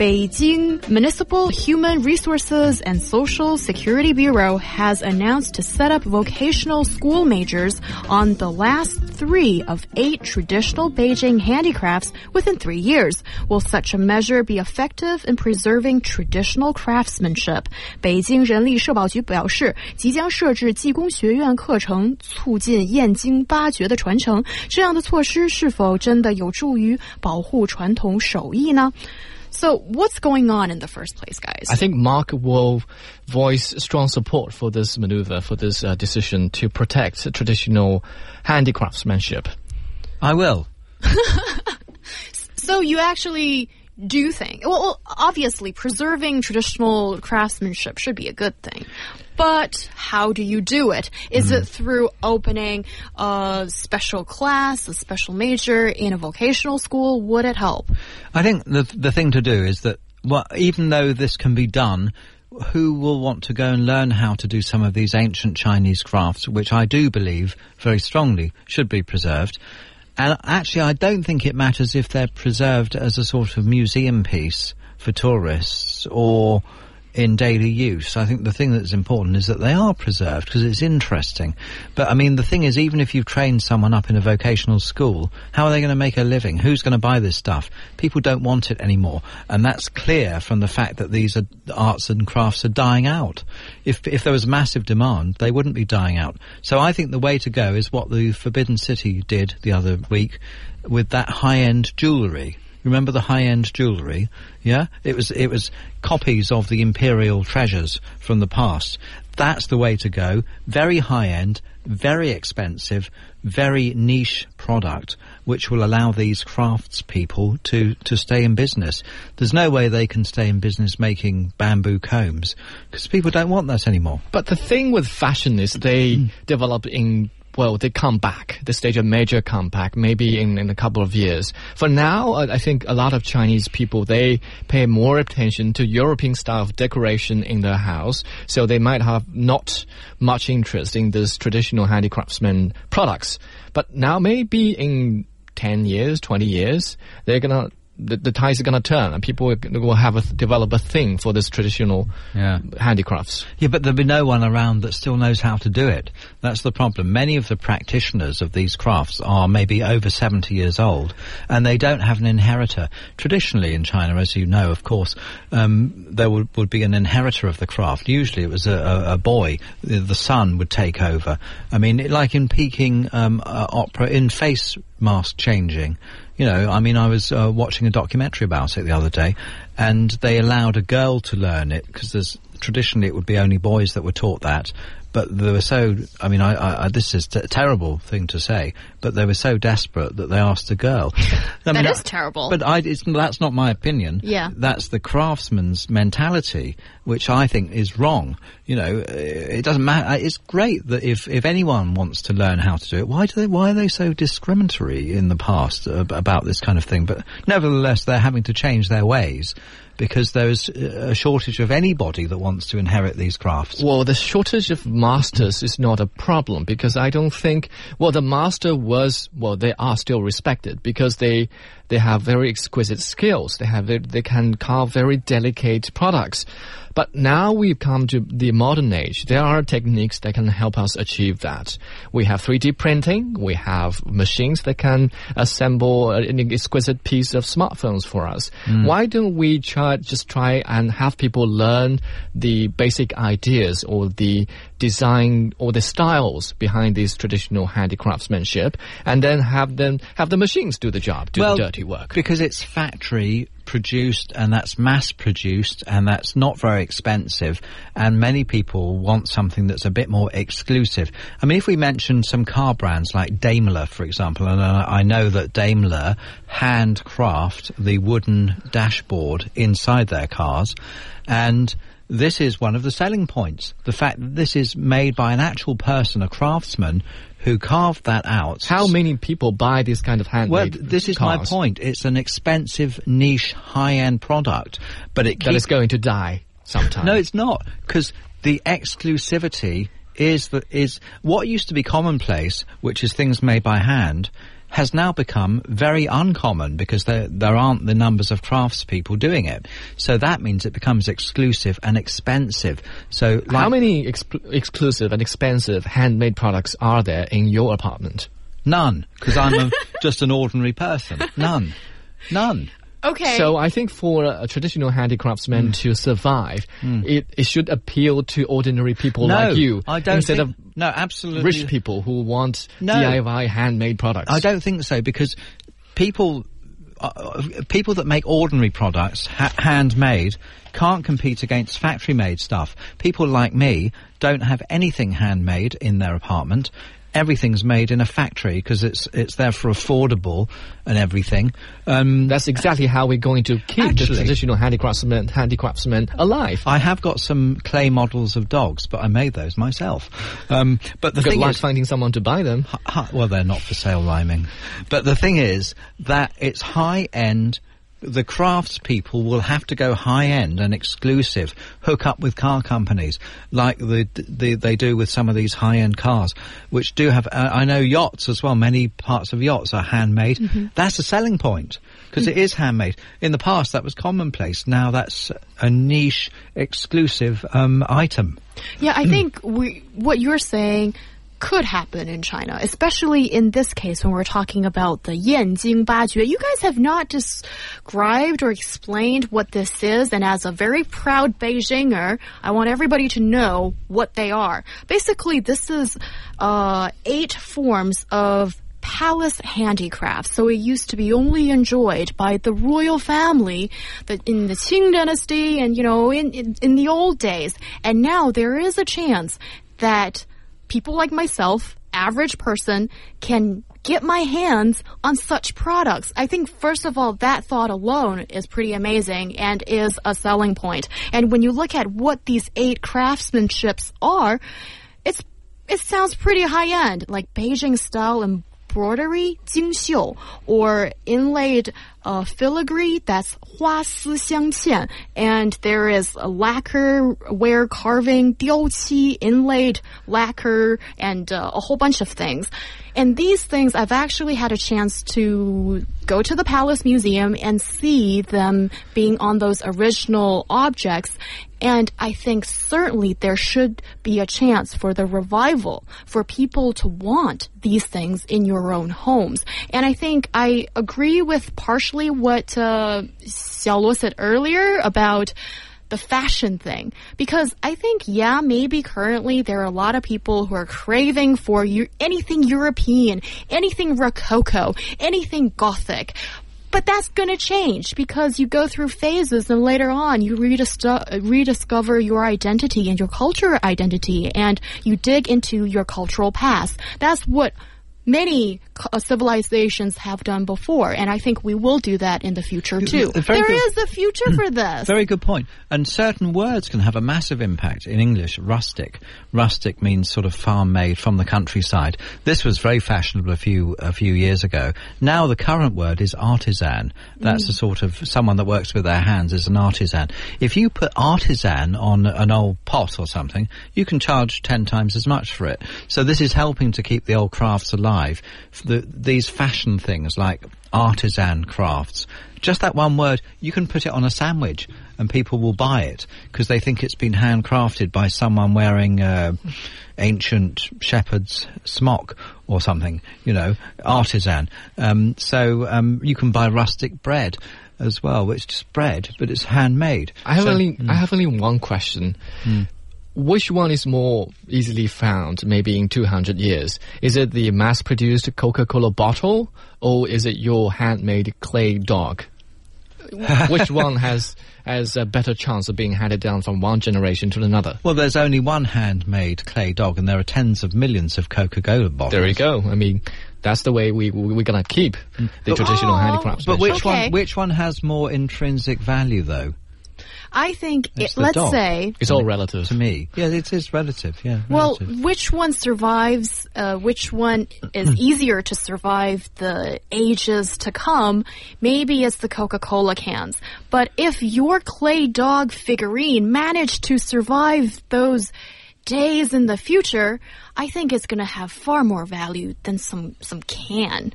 Beijing Municipal Human Resources and Social Security Bureau has announced to set up vocational school majors on the last three of eight traditional Beijing handicrafts within three years. Will such a measure be effective in preserving traditional craftsmanship? 北京人力社保局表示，即将设置技工学院课程，促进燕京八绝的传承。这样的措施是否真的有助于保护传统手艺呢 ？so what's going on in the first place, guys? I think Mark will voice strong support for this maneuver, for this uh, decision to protect traditional handicraftsmanship. I will. so you actually do think, well, obviously preserving traditional craftsmanship should be a good thing. But how do you do it? Is mm. it through opening a special class, a special major in a vocational school? Would it help? I think the the thing to do is that well, even though this can be done, who will want to go and learn how to do some of these ancient Chinese crafts, which I do believe very strongly should be preserved. And actually, I don't think it matters if they're preserved as a sort of museum piece for tourists or in daily use. I think the thing that's important is that they are preserved because it's interesting. But I mean, the thing is, even if you've trained someone up in a vocational school, how are they going to make a living? Who's going to buy this stuff? People don't want it anymore. And that's clear from the fact that these are, arts and crafts are dying out. If, if there was massive demand, they wouldn't be dying out. So I think the way to go is what the Forbidden City did the other week with that high-end jewellery. Remember the high-end jewellery? Yeah, it was it was copies of the imperial treasures from the past. That's the way to go. Very high-end, very expensive, very niche product, which will allow these craftspeople to to stay in business. There's no way they can stay in business making bamboo combs because people don't want that anymore. But the thing with fashion is they mm. develop in well, they come back. They stage a major comeback, maybe in, in a couple of years. For now, I think a lot of Chinese people, they pay more attention to European style of decoration in their house. So they might have not much interest in this traditional handicraftsman products. But now maybe in 10 years, 20 years, they're gonna the, the tides are going to turn and people will have a, develop a thing for this traditional yeah. handicrafts. Yeah, but there'll be no one around that still knows how to do it. That's the problem. Many of the practitioners of these crafts are maybe over 70 years old and they don't have an inheritor. Traditionally in China, as you know, of course, um, there would, would, be an inheritor of the craft. Usually it was a, a, a boy. The, the, son would take over. I mean, like in Peking um, uh, opera, in face mask changing, you know, I mean, I was uh, watching a documentary about it the other day, and they allowed a girl to learn it because there's traditionally it would be only boys that were taught that, but they were so. I mean, I, I, this is a terrible thing to say, but they were so desperate that they asked a girl. I that mean, is terrible. But I, that's not my opinion. Yeah, that's the craftsman's mentality, which I think is wrong. You know, eh, it doesn't matter. It's great that if if anyone wants to learn how to do it, why do they? Why are they so discriminatory in the past about this kind of thing? But nevertheless, they're having to change their ways because there's a shortage of anybody that wants to inherit these crafts. Well, the shortage of masters is not a problem because I don't think, well, the master was, well, they are still respected because they, they have very exquisite skills. They have, they can carve very delicate products. But now we've come to the modern age. There are techniques that can help us achieve that. We have 3D printing. We have machines that can assemble an exquisite piece of smartphones for us. Mm. Why don't we try, just try and have people learn the basic ideas or the design or the styles behind these traditional handicraftsmanship and then have them have the machines do the job, do well, the dirty work. Because it's factory produced and that's mass produced and that's not very expensive and many people want something that's a bit more exclusive. I mean, if we mention some car brands like Daimler, for example, and I know that Daimler handcraft the wooden dashboard inside their cars and this is one of the selling points. The fact that this is made by an actual person, a craftsman, who carved that out. How many people buy this kind of handmade Well, this is my point. It's an expensive, niche, high-end product, but it That keeps going to die sometime. no, it's not because the exclusivity is the is what used to be commonplace, which is things made by hand, has now become very uncommon because there there aren't the numbers of craftspeople doing it. So that means it becomes exclusive and expensive. So like, How many exp- exclusive and expensive handmade products are there in your apartment? None, because I'm a, just an ordinary person. None, none. Okay. So I think for a, a traditional handicraftsman Hmm. to survive, it, it should appeal to ordinary people no, like you I don't instead think, of no, absolutely rich people who want No. DIY handmade products. I don't think so because people uh, people that make ordinary products ha- handmade can't compete against factory made stuff. People like me don't have anything handmade in their apartment. Everything's made in a factory because it's it's therefore affordable and everything. Um, That's exactly how we're going to keep the traditional handicraftsman handicraftsman alive. I have got some clay models of dogs, but I made those myself. Um, but the Good thing is, finding someone to buy them. Hi- well, they're not for sale rhyming. But the thing is that it's high end. The craftspeople will have to go high end and exclusive, hook up with car companies like the, the they do with some of these high end cars, which do have. Uh, I know yachts as well. Many parts of yachts are handmade. That's a selling point because it is handmade. In the past, that was commonplace. Now that's a niche, exclusive um, item. Yeah, I think we, what you're saying could happen in China, especially in this case when we're talking about the Yanjing Bajue. You guys have not described or explained what this is, and as a very proud Beijinger, I want everybody to know what they are. Basically, this is uh, eight forms of palace handicrafts. So it used to be only enjoyed by the royal family that in the Qing dynasty and, you know, in, in, in the old days. And now there is a chance that people like myself, average person, can get my hands on such products. I think, first of all, that thought alone is pretty amazing and is a selling point. And when you look at what these eight craftsmanships are, it's it sounds pretty high end, like Beijing style embroidery, 京绣, or inlaid uh, filigree, that's 花丝镶嵌, and there is a lacquer ware carving, 雕漆, inlaid lacquer, and uh, a whole bunch of things. And these things, I've actually had a chance to go to the Palace Museum and see them being on those original objects. And I think certainly there should be a chance for the revival for people to want these things in your own homes. And I think I agree with partially what uh, said earlier about the fashion thing because I think yeah maybe currently there are a lot of people who are craving for eu- anything European, anything rococo, anything gothic. But that's going to change because you go through phases and later on you redis- rediscover your identity and your cultural identity and you dig into your cultural past. That's what many uh, civilizations have done before, and I think we will do that in the future too. Very There good. is a future for this. Very good point. And certain words can have a massive impact in English. Rustic. Rustic means sort of farm made from the countryside. This was very fashionable a few a few years ago. Now the current word is artisan. That's a sort of someone that works with their hands is an artisan. If you put artisan on an old pot or something, you can charge ten times as much for it. So this is helping to keep the old crafts alive. The, these fashion things like artisan crafts. Just that one word, you can put it on a sandwich and people will buy it because they think it's been handcrafted by someone wearing uh, ancient shepherd's smock or something, you know, artisan. Um, so um, you can buy rustic bread as well, which is bread, but it's handmade. I have So- only I have only one question. Which one is more easily found, maybe in 200 years? Is it the mass-produced Coca-Cola bottle, or is it your handmade clay dog? Which one has has a better chance of being handed down from one generation to another? Well, there's only one handmade clay dog, and there are tens of millions of Coca-Cola bottles. There you go. I mean, that's the way we we- we're gonna keep the mm. traditional Oh, handicrafts. But which Okay. one? Which one has more intrinsic value, though? I think, it, let's dog. say, It's all relative. to me. Yeah, it is relative. Yeah. well, which one survives, uh, which one is easier to survive the ages to come, maybe it's the Coca-Cola cans. But if your clay dog figurine managed to survive those days in the future, I think it's going to have far more value than some, some can.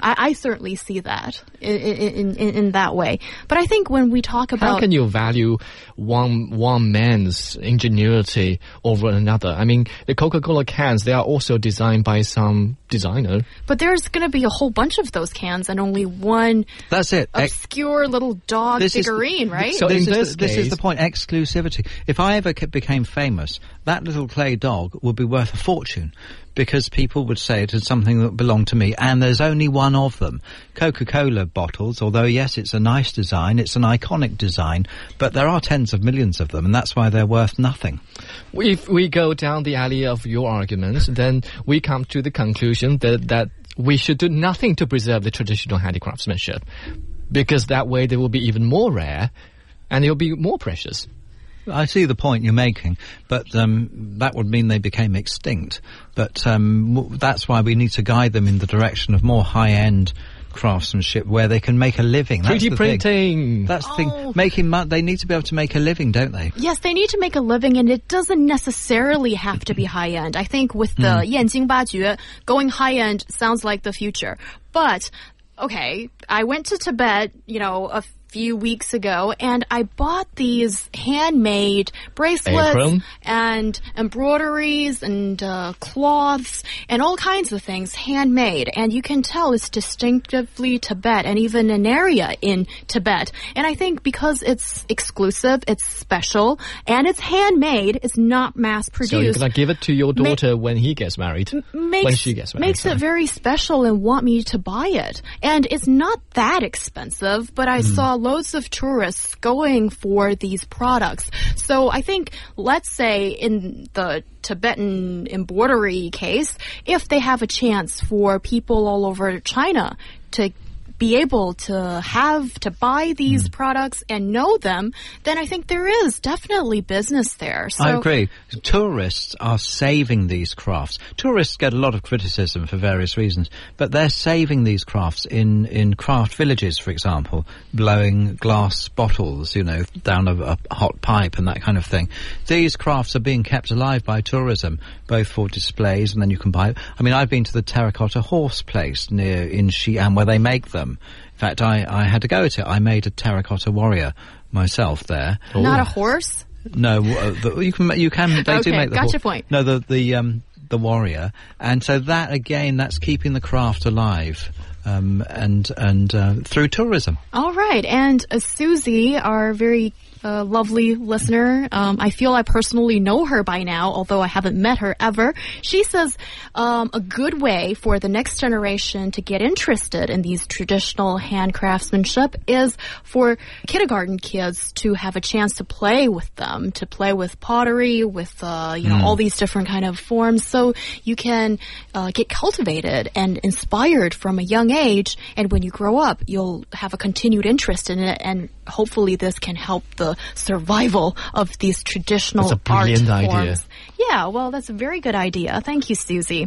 I, I certainly see that in, in, in, in that way. But I think when we talk about How can you value one one man's ingenuity over another? I mean, the Coca-Cola cans they are also designed by some designer. But there's going to be a whole bunch of those cans and only one That's it. Ex- obscure little dog This is figurine, right? So this, in is this the, this is the point exclusivity. If I ever became famous, that little clay dog would be worth a fortune because people would say it is something that belonged to me, and there's only one of them. Coca Cola bottles, although yes, it's a nice design, it's an iconic design, but there are tens of millions of them, and that's why they're worth nothing. If we go down the alley of your arguments, then we come to the conclusion that that we should do nothing to preserve the traditional handicraftsmanship, because that way they will be even more rare, and they'll be more precious. I see the point you're making, but um, that would mean they became extinct. But um, that's why we need to guide them in the direction of more high-end craftsmanship where they can make a living. That's 3D printing. Thing. That's the thing. Oh. Making money. They need to be able to make a living, don't they? Yes, they need to make a living, and it doesn't necessarily have to be high end. I think with the mm. 燕京八绝, going high end sounds like the future. But okay, I went to Tibet, you know, a few weeks ago, and I bought these handmade bracelets Apron. and embroideries and uh, cloths and all kinds of things handmade. And you can tell it's distinctively Tibet and even an area in Tibet. And I think because it's exclusive, it's special, and it's handmade, it's not mass produced so you're gonna give it to your Ma- daughter when he gets married. makes, when she gets married. makes it very special and want me to buy it. And it's not that expensive, but I saw loads of tourists going for these products. So I think, let's say in the Tibetan embroidery case, if they have a chance for people all over China to be able to have to buy these hmm. products and know them, then I think there is definitely business there. So I agree. Tourists are saving these crafts. Tourists get a lot of criticism for various reasons, but they're saving these crafts in, in craft villages, for example, blowing glass bottles, you know, down a, a hot pipe and that kind of thing. These crafts are being kept alive by tourism, both for displays and then you can buy. I mean, I've been to the terracotta horse place near in Xi'an where they make them. In fact, I, I had to go to it. I made a terracotta warrior myself there. not a horse. No, uh, the, you can you can they do Okay, make the gotcha point. No, the the um the warrior, and so that again, that's keeping the craft alive, um and and uh, through tourism. All right, and uh, Susie, our very uh, lovely listener, um, I feel I personally know her by now, although I haven't met her ever. She says um, a good way for the next generation to get interested in these traditional hand craftsmanship is for kindergarten kids to have a chance to play with them, to play with pottery, with uh, you know all these different kind of forms, so you can uh, get cultivated and inspired from a young age. And when you grow up, you'll have a continued interest in it, and hopefully this can help the survival of these traditional art brilliant idea. forms. Yeah, well, that's a very good idea. Thank you, Susie.